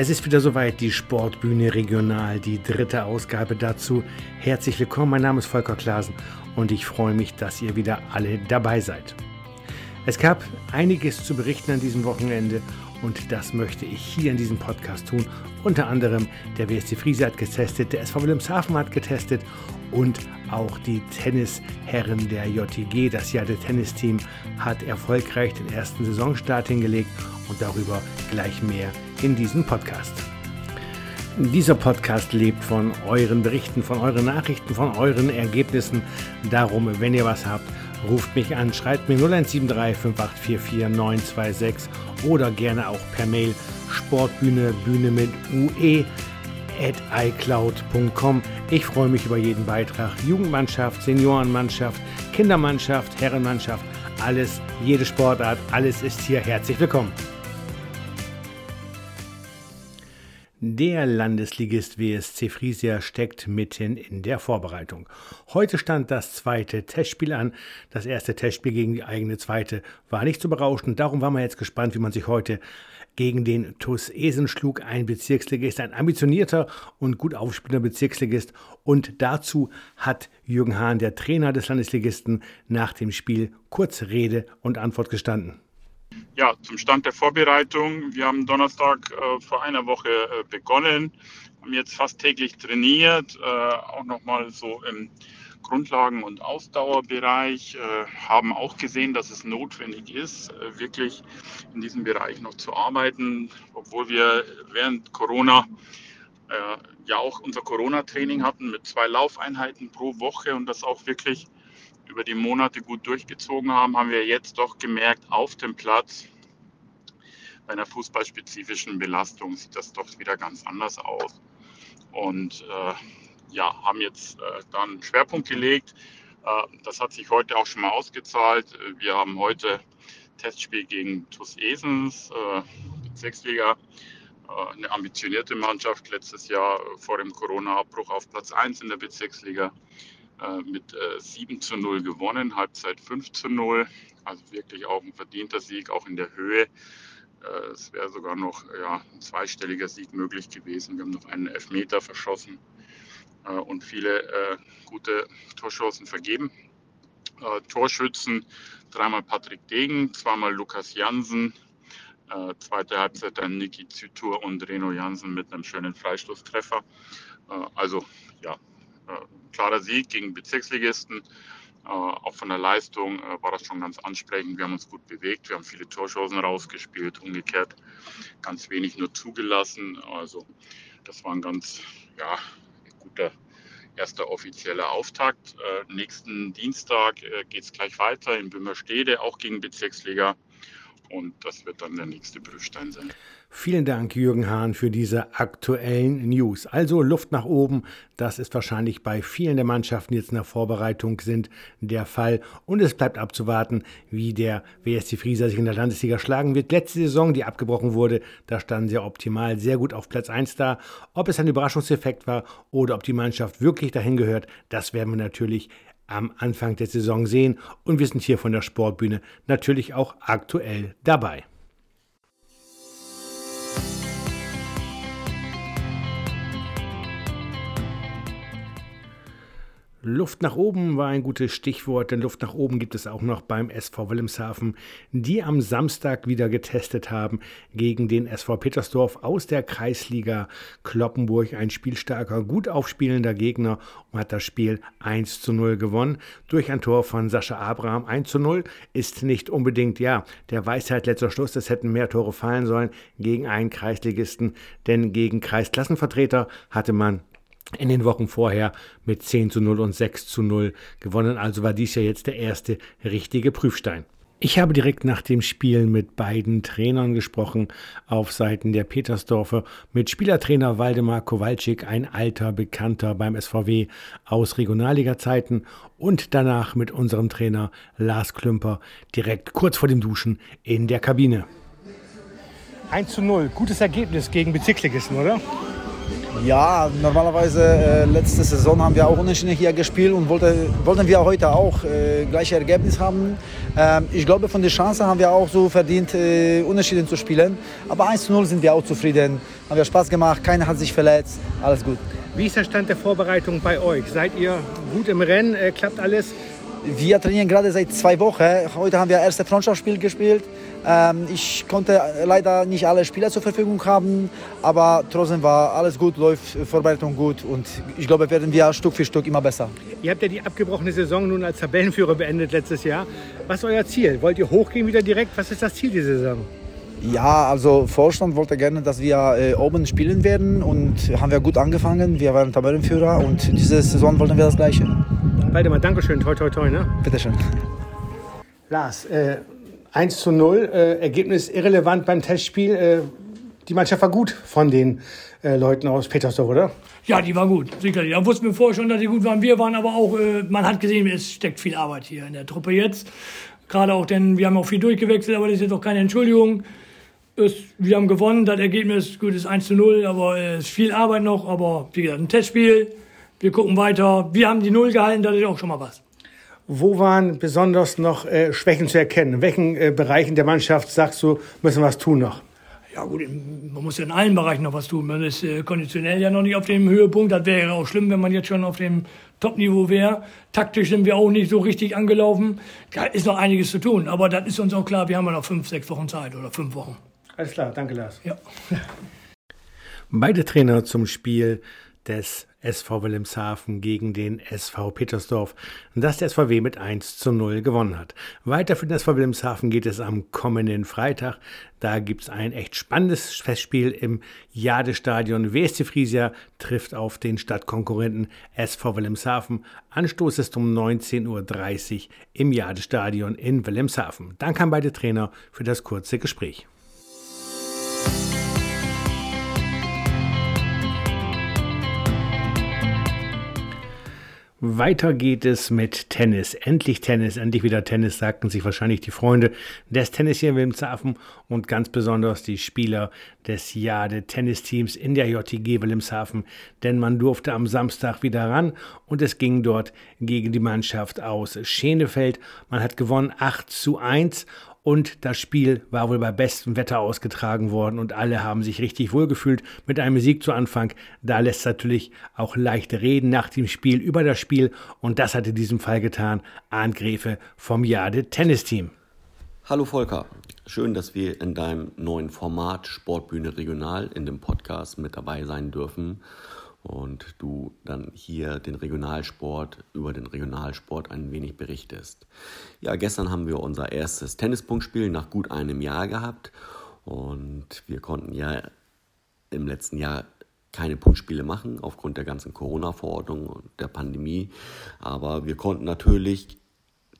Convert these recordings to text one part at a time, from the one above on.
Es ist wieder soweit, die Sportbühne Regional, die dritte Ausgabe dazu. Herzlich willkommen, mein Name ist Volker Klasen und ich freue mich, dass ihr wieder alle dabei seid. Es gab einiges zu berichten an diesem Wochenende und das möchte ich hier in diesem Podcast tun. Unter anderem der WSC Friese hat getestet, der SV Wilhelmshaven hat getestet und auch die Tennisherren der JTG, das Jahr der Tennisteam, hat erfolgreich den ersten Saisonstart hingelegt und darüber gleich mehr in diesem Podcast. Dieser Podcast lebt von euren Berichten, von euren Nachrichten, von euren Ergebnissen. Darum, wenn ihr was habt, ruft mich an, schreibt mir 0173 5844 926 oder gerne auch per Mail Sportbühne, Bühne mit UE at iCloud.com. Ich freue mich über jeden Beitrag. Jugendmannschaft, Seniorenmannschaft, Kindermannschaft, Herrenmannschaft, alles, jede Sportart, alles ist hier herzlich willkommen. Der Landesligist WSC Friesia steckt mitten in der Vorbereitung. Heute stand das zweite Testspiel an. Das erste Testspiel gegen die eigene zweite war nicht so berauschend. Darum war man jetzt gespannt, wie man sich heute gegen den TuS Esen schlug. Ein Bezirksligist, ein ambitionierter und gut aufspielender Bezirksligist. Und dazu hat Jürgen Hahn, der Trainer des Landesligisten, nach dem Spiel kurz Rede und Antwort gestanden. Ja, zum Stand der Vorbereitung. Wir haben Donnerstag äh, vor einer Woche äh, begonnen, haben jetzt fast täglich trainiert, äh, auch nochmal so im Grundlagen- und Ausdauerbereich, äh, haben auch gesehen, dass es notwendig ist, äh, wirklich in diesem Bereich noch zu arbeiten, obwohl wir während Corona äh, ja auch unser Corona-Training hatten mit zwei Laufeinheiten pro Woche und das auch wirklich über die Monate gut durchgezogen haben, haben wir jetzt doch gemerkt, auf dem Platz bei einer fußballspezifischen Belastung sieht das doch wieder ganz anders aus. Und äh, ja, haben jetzt äh, dann einen Schwerpunkt gelegt. Äh, das hat sich heute auch schon mal ausgezahlt. Wir haben heute Testspiel gegen TuS Esens, äh, Bezirksliga, äh, eine ambitionierte Mannschaft letztes Jahr vor dem Corona-Abbruch auf Platz 1 in der Bezirksliga. Äh, mit äh, 7 zu 0 gewonnen, Halbzeit 5 zu 0. Also wirklich auch ein verdienter Sieg, auch in der Höhe. Äh, es wäre sogar noch ja, ein zweistelliger Sieg möglich gewesen. Wir haben noch einen Elfmeter verschossen äh, und viele äh, gute Torschancen vergeben. Äh, Torschützen, dreimal Patrick Degen, zweimal Lukas Jansen, zweite Halbzeit dann Niki Zytur und Reno Jansen mit einem schönen Freistoßtreffer. also ja, äh, klarer Sieg gegen Bezirksligisten. Äh, auch von der Leistung äh, war das schon ganz ansprechend. Wir haben uns gut bewegt, wir haben viele Torchancen rausgespielt, umgekehrt ganz wenig nur zugelassen. Also das war ein ganz ja, guter erster offizieller Auftakt. Äh, nächsten Dienstag äh, geht es gleich weiter in Böhmerstede, auch gegen Bezirksliga. Und das wird dann der nächste Prüfstein sein. Vielen Dank, Jürgen Hahn, für diese aktuellen News. Also Luft nach oben, das ist wahrscheinlich bei vielen der Mannschaften, die jetzt in der Vorbereitung sind, der Fall. Und es bleibt abzuwarten, wie der WSC Frieser sich in der Landesliga schlagen wird. Letzte Saison, die abgebrochen wurde, da standen sie optimal sehr gut auf Platz 1 da. Ob es ein Überraschungseffekt war oder ob die Mannschaft wirklich dahin gehört, das werden wir natürlich am Anfang der Saison sehen. Und wir sind hier von der Sportbühne natürlich auch aktuell dabei. Luft nach oben war ein gutes Stichwort, denn Luft nach oben gibt es auch noch beim SV Wilhelmshaven, die am Samstag wieder getestet haben gegen den SV Petersdorf aus der Kreisliga Kloppenburg. Ein spielstarker, gut aufspielender Gegner und hat das Spiel 1 zu 0 gewonnen. Durch ein Tor von Sascha Abraham 1 zu 0 ist nicht unbedingt, ja, der Weisheit letzter Schluss. Es hätten mehr Tore fallen sollen gegen einen Kreisligisten, denn gegen Kreisklassenvertreter hatte man in den Wochen vorher mit 10 zu 0 und 6 zu 0 gewonnen. Also war dies ja jetzt der erste richtige Prüfstein. Ich habe direkt nach dem Spiel mit beiden Trainern gesprochen, auf Seiten der Petersdorfer, mit Spielertrainer Waldemar Kowalczyk, ein alter Bekannter beim SVW aus Regionalliga-Zeiten, und danach mit unserem Trainer Lars Klümper, direkt kurz vor dem Duschen in der Kabine. 1 zu 0, gutes Ergebnis gegen Bezirksligisten, oder? Ja, normalerweise äh, letzte Saison haben wir auch unentschieden hier gespielt und wollte, wollten wir heute auch äh, gleiche Ergebnis haben. Ähm, ich glaube, von der Chance haben wir auch so verdient, äh, unentschieden zu spielen. Aber 1 zu 0 sind wir auch zufrieden. Haben wir Spaß gemacht, keiner hat sich verletzt, alles gut. Wie ist der Stand der Vorbereitung bei euch? Seid ihr gut im Rennen? Äh, klappt alles? Wir trainieren gerade seit zwei Wochen. Heute haben wir erste Freundschaftsspiel gespielt. Ähm, ich konnte leider nicht alle Spieler zur Verfügung haben, aber trotzdem war alles gut, läuft Vorbereitung gut und ich glaube, werden wir Stück für Stück immer besser. Ihr habt ja die abgebrochene Saison nun als Tabellenführer beendet letztes Jahr. Was ist euer Ziel? Wollt ihr hochgehen wieder direkt? Was ist das Ziel dieser Saison? Ja, also Vorstand wollte gerne, dass wir äh, oben spielen werden und haben wir gut angefangen. Wir waren Tabellenführer und diese Saison wollten wir das Gleiche. Waldemar, Dankeschön, toi toi toi. Ne? Bitteschön. Lars, äh, 1 zu 0, äh, Ergebnis irrelevant beim Testspiel. Äh, die Mannschaft war gut von den äh, Leuten aus Petersdorf, oder? Ja, die war gut, sicherlich. Da wussten wir vorher schon, dass die gut waren. Wir waren aber auch, äh, man hat gesehen, es steckt viel Arbeit hier in der Truppe jetzt. Gerade auch, denn wir haben auch viel durchgewechselt, aber das ist jetzt auch keine Entschuldigung. Es, wir haben gewonnen, das Ergebnis gut ist 1 zu 0, aber es ist viel Arbeit noch. Aber wie gesagt, ein Testspiel, wir gucken weiter. Wir haben die Null gehalten, das ist auch schon mal was. Wo waren besonders noch äh, Schwächen zu erkennen? In welchen äh, Bereichen der Mannschaft sagst du, müssen wir was tun noch? Ja gut, man muss ja in allen Bereichen noch was tun. Man ist äh, konditionell ja noch nicht auf dem Höhepunkt. Das wäre ja auch schlimm, wenn man jetzt schon auf dem Top-Niveau wäre. Taktisch sind wir auch nicht so richtig angelaufen. Da ist noch einiges zu tun. Aber das ist uns auch klar, wir haben ja noch fünf, sechs Wochen Zeit oder fünf Wochen. Alles klar, danke Lars. Ja. Beide Trainer zum Spiel des SV Wilhelmshaven gegen den SV Petersdorf, das der SVW mit 1 zu 0 gewonnen hat. Weiter für den SV Wilhelmshaven geht es am kommenden Freitag. Da gibt es ein echt spannendes Festspiel im Jadestadion. WSC Friesia trifft auf den Stadtkonkurrenten SV Wilhelmshaven. Anstoß ist um 19.30 Uhr im Jadestadion in Wilhelmshaven. Danke an beide Trainer für das kurze Gespräch. Weiter geht es mit Tennis. Endlich Tennis, endlich wieder Tennis, sagten sich wahrscheinlich die Freunde des Tennis hier in Wilhelmshaven und ganz besonders die Spieler des Jade Tennisteams in der JTG Wilhelmshaven, denn man durfte am Samstag wieder ran und es ging dort gegen die Mannschaft aus Schenefeld. Man hat gewonnen 8 zu 1 und das Spiel war wohl bei bestem Wetter ausgetragen worden und alle haben sich richtig wohlgefühlt mit einem Sieg zu Anfang. Da lässt natürlich auch leichte reden nach dem Spiel über das Spiel und das hat in diesem Fall getan Arndt Gräfe vom Jade Tennisteam. Hallo Volker, schön, dass wir in deinem neuen Format Sportbühne Regional in dem Podcast mit dabei sein dürfen und du dann hier den Regionalsport über den Regionalsport ein wenig berichtest. Ja, gestern haben wir unser erstes Tennispunktspiel nach gut einem Jahr gehabt und wir konnten ja im letzten Jahr keine Punktspiele machen aufgrund der ganzen Corona-Verordnung und der Pandemie, aber wir konnten natürlich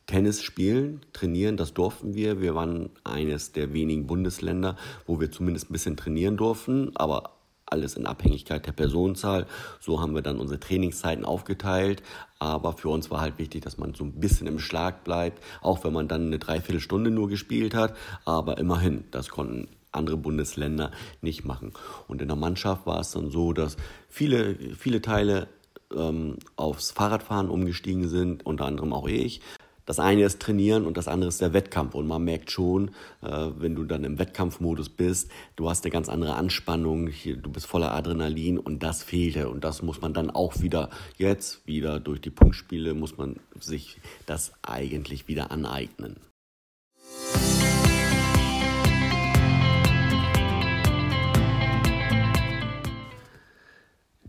Tennis spielen, trainieren, das durften wir. Wir waren eines der wenigen Bundesländer, wo wir zumindest ein bisschen trainieren durften, aber alles in Abhängigkeit der Personenzahl. So haben wir dann unsere Trainingszeiten aufgeteilt. Aber für uns war halt wichtig, dass man so ein bisschen im Schlag bleibt, auch wenn man dann eine Dreiviertelstunde nur gespielt hat. Aber immerhin, das konnten andere Bundesländer nicht machen. Und in der Mannschaft war es dann so, dass viele, viele Teile ähm, aufs Fahrradfahren umgestiegen sind, unter anderem auch ich. Das eine ist Trainieren und das andere ist der Wettkampf. Und man merkt schon, äh, wenn du dann im Wettkampfmodus bist, du hast eine ganz andere Anspannung, du bist voller Adrenalin und das fehlte. Und das muss man dann auch wieder jetzt, wieder durch die Punktspiele, muss man sich das eigentlich wieder aneignen.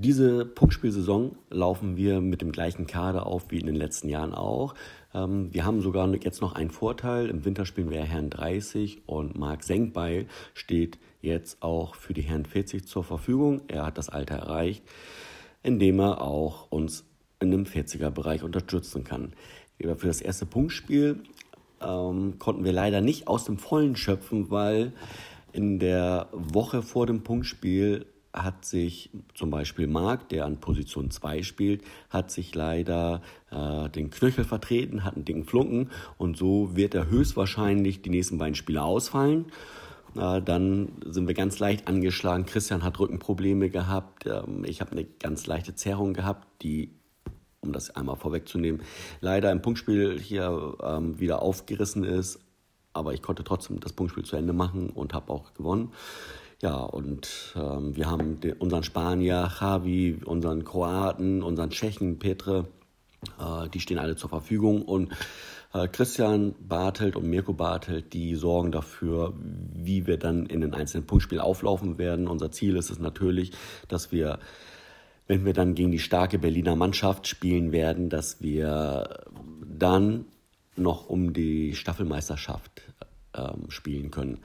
Diese Punktspielsaison laufen wir mit dem gleichen Kader auf wie in den letzten Jahren auch. Ähm, wir haben sogar jetzt noch einen Vorteil. Im Winter spielen wir Herrn 30 und Marc Senkbeil steht jetzt auch für die Herrn 40 zur Verfügung. Er hat das Alter erreicht, indem er auch uns in dem 40er-Bereich unterstützen kann. Für das erste Punktspiel ähm, konnten wir leider nicht aus dem Vollen schöpfen, weil in der Woche vor dem Punktspiel hat sich zum Beispiel Marc, der an Position 2 spielt, hat sich leider äh, den Knöchel vertreten, hat einen dicken Flunken und so wird er höchstwahrscheinlich die nächsten beiden Spiele ausfallen. Äh, dann sind wir ganz leicht angeschlagen. Christian hat Rückenprobleme gehabt. Ähm, ich habe eine ganz leichte Zerrung gehabt, die, um das einmal vorwegzunehmen, leider im Punktspiel hier ähm, wieder aufgerissen ist. Aber ich konnte trotzdem das Punktspiel zu Ende machen und habe auch gewonnen. Ja, und ähm, wir haben den, unseren Spanier Javi, unseren Kroaten, unseren Tschechen Petre, äh, die stehen alle zur Verfügung. Und äh, Christian Bartelt und Mirko Bartelt, die sorgen dafür, wie wir dann in den einzelnen Punktspielen auflaufen werden. Unser Ziel ist es natürlich, dass wir, wenn wir dann gegen die starke Berliner Mannschaft spielen werden, dass wir dann noch um die Staffelmeisterschaft ähm, spielen können.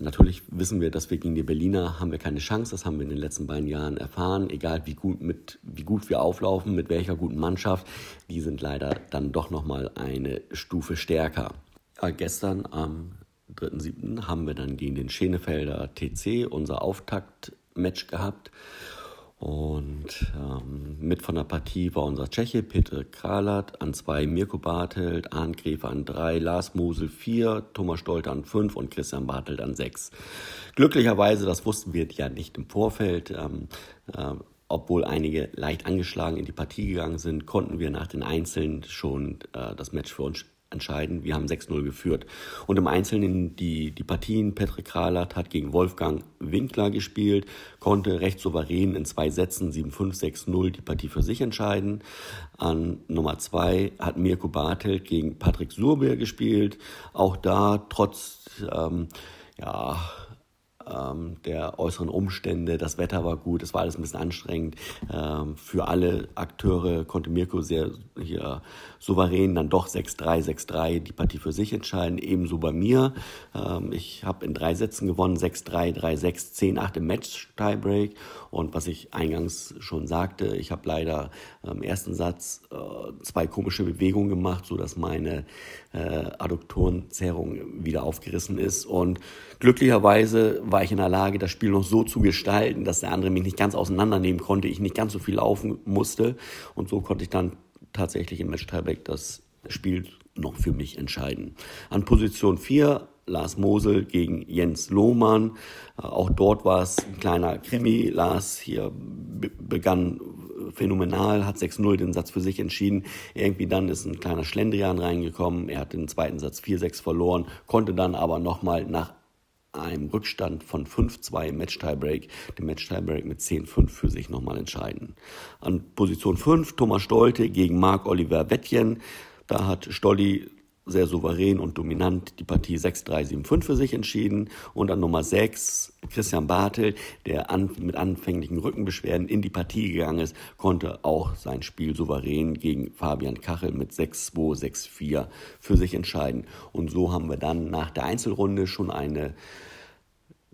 Natürlich wissen wir, dass wir gegen die Berliner haben wir keine Chance. Das haben wir in den letzten beiden Jahren erfahren. Egal wie gut, mit, wie gut wir auflaufen, mit welcher guten Mannschaft, die sind leider dann doch nochmal eine Stufe stärker. Äh, gestern am 3.7. haben wir dann gegen den Schenefelder TC unser Auftaktmatch gehabt. Und ähm, mit von der Partie war unser Tscheche Peter Kralat, an zwei Mirko Bartelt, Arndt Gräfe an drei, Lars Mosel vier, Thomas Stolte an fünf und Christian Bartelt an sechs. Glücklicherweise, das wussten wir ja nicht im Vorfeld, ähm, äh, obwohl einige leicht angeschlagen in die Partie gegangen sind, konnten wir nach den Einzelnen schon äh, das Match für uns entscheiden. Wir haben 6-0 geführt. Und im Einzelnen die, die Partien, Patrick Kralat hat gegen Wolfgang Winkler gespielt, konnte recht souverän in zwei Sätzen 7-5, 6-0 die Partie für sich entscheiden. An Nummer zwei hat Mirko Bartelt gegen Patrick Surbeer gespielt. Auch da trotz, ähm, ja, ähm, der äußeren Umstände. Das Wetter war gut, es war alles ein bisschen anstrengend. Ähm, für alle Akteure konnte Mirko sehr hier souverän dann doch 6-3, 6-3 die Partie für sich entscheiden. Ebenso bei mir. Ähm, ich habe in drei Sätzen gewonnen, 6-3, 3-6, 10-8 im Match-Tiebreak. Und was ich eingangs schon sagte, ich habe leider im ersten Satz äh, zwei komische Bewegungen gemacht, sodass meine äh, Adduktorenzerrung wieder aufgerissen ist. Und glücklicherweise war ich in der Lage, das Spiel noch so zu gestalten, dass der andere mich nicht ganz auseinandernehmen konnte, ich nicht ganz so viel laufen musste. Und so konnte ich dann tatsächlich im Match Tieback das Spiel noch für mich entscheiden. An Position 4 Lars Mosel gegen Jens Lohmann. Äh, auch dort war es ein kleiner Krimi. Lars hier begann phänomenal, hat 6-0 den Satz für sich entschieden. Irgendwie dann ist ein kleiner Schlendrian reingekommen. Er hat den zweiten Satz 4-6 verloren, konnte dann aber nochmal nach einem Rückstand von 5-2 im Match-Tiebreak, den Match-Tiebreak mit 10-5 für sich nochmal entscheiden. An Position 5 Thomas Stolte gegen Marc-Oliver Wettjen. Da hat Stolli sehr souverän und dominant die Partie 6-3-7-5 für sich entschieden. Und an Nummer 6 Christian Bartel, der an, mit anfänglichen Rückenbeschwerden in die Partie gegangen ist, konnte auch sein Spiel souverän gegen Fabian Kachel mit 6-2, 6-4 für sich entscheiden. Und so haben wir dann nach der Einzelrunde schon eine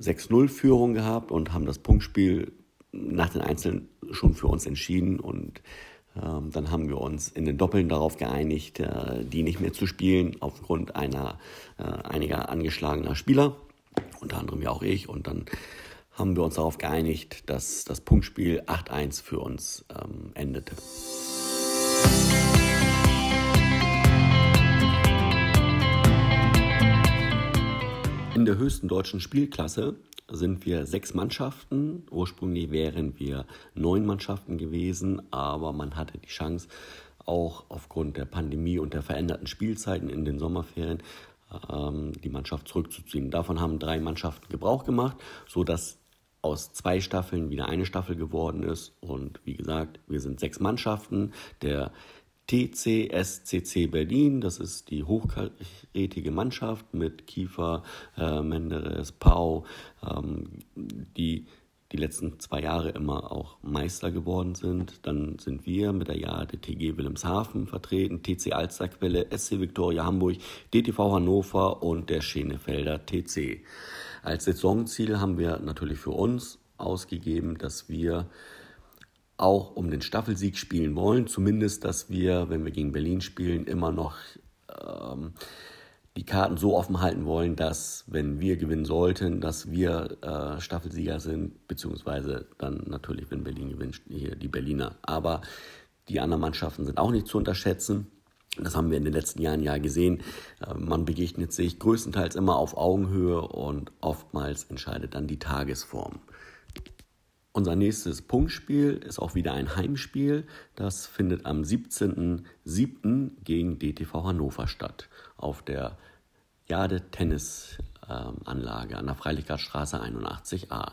6-0-Führung gehabt und haben das Punktspiel nach den Einzelnen schon für uns entschieden und dann haben wir uns in den Doppeln darauf geeinigt, äh, die nicht mehr zu spielen, aufgrund einer, äh, einiger angeschlagener Spieler, unter anderem ja auch ich. Und dann haben wir uns darauf geeinigt, dass das Punktspiel 8-1 für uns ähm, endete. Der höchsten deutschen Spielklasse sind wir sechs Mannschaften. Ursprünglich wären wir neun Mannschaften gewesen, aber man hatte die Chance, auch aufgrund der Pandemie und der veränderten Spielzeiten in den Sommerferien ähm, die Mannschaft zurückzuziehen. Davon haben drei Mannschaften Gebrauch gemacht, sodass aus zwei Staffeln wieder eine Staffel geworden ist. Und wie gesagt, wir sind sechs Mannschaften. Der TCSCC Berlin. Das ist die hochkarätige Mannschaft mit Kiefer, äh, Menderes, Pau, ähm, die die letzten zwei Jahre immer auch Meister geworden sind. Dann sind wir mit der Jade TG Wilhelmshaven vertreten, TC Alsterquelle, SC Viktoria Hamburg, DTV Hannover und der Schenefelder TC. Als Saisonziel haben wir natürlich für uns ausgegeben, dass wir auch um den Staffelsieg spielen wollen. Zumindest, dass wir, wenn wir gegen Berlin spielen, immer noch ähm, die Karten so offen halten wollen, dass, wenn wir gewinnen sollten, dass wir äh, Staffelsieger sind, beziehungsweise dann natürlich, wenn Berlin gewinnt, hier die Berliner. Aber die anderen Mannschaften sind auch nicht zu unterschätzen. Das haben wir in den letzten Jahren ja gesehen. Äh, man begegnet sich größtenteils immer auf Augenhöhe und oftmals entscheidet dann die Tagesform. Unser nächstes Punktspiel ist auch wieder ein Heimspiel. Das findet am 17.07. gegen DTV Hannover statt. Auf der Jade Tennisanlage an der Freilichkeitsstraße 81a.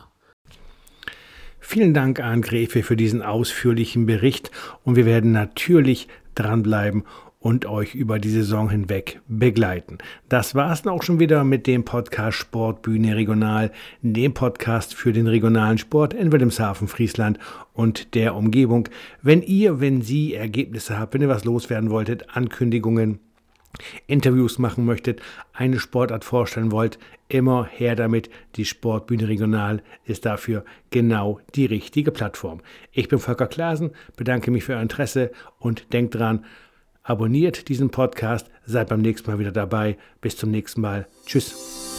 Vielen Dank an Gräfe für diesen ausführlichen Bericht und wir werden natürlich dranbleiben und euch über die Saison hinweg begleiten. Das war es auch schon wieder mit dem Podcast Sportbühne Regional, dem Podcast für den regionalen Sport in Wilhelmshaven, Friesland und der Umgebung. Wenn ihr, wenn Sie Ergebnisse habt, wenn ihr was loswerden wolltet, Ankündigungen, Interviews machen möchtet, eine Sportart vorstellen wollt, immer her damit. Die Sportbühne Regional ist dafür genau die richtige Plattform. Ich bin Volker Klasen, bedanke mich für euer Interesse und denkt dran, abonniert diesen Podcast, seid beim nächsten Mal wieder dabei. Bis zum nächsten Mal. Tschüss.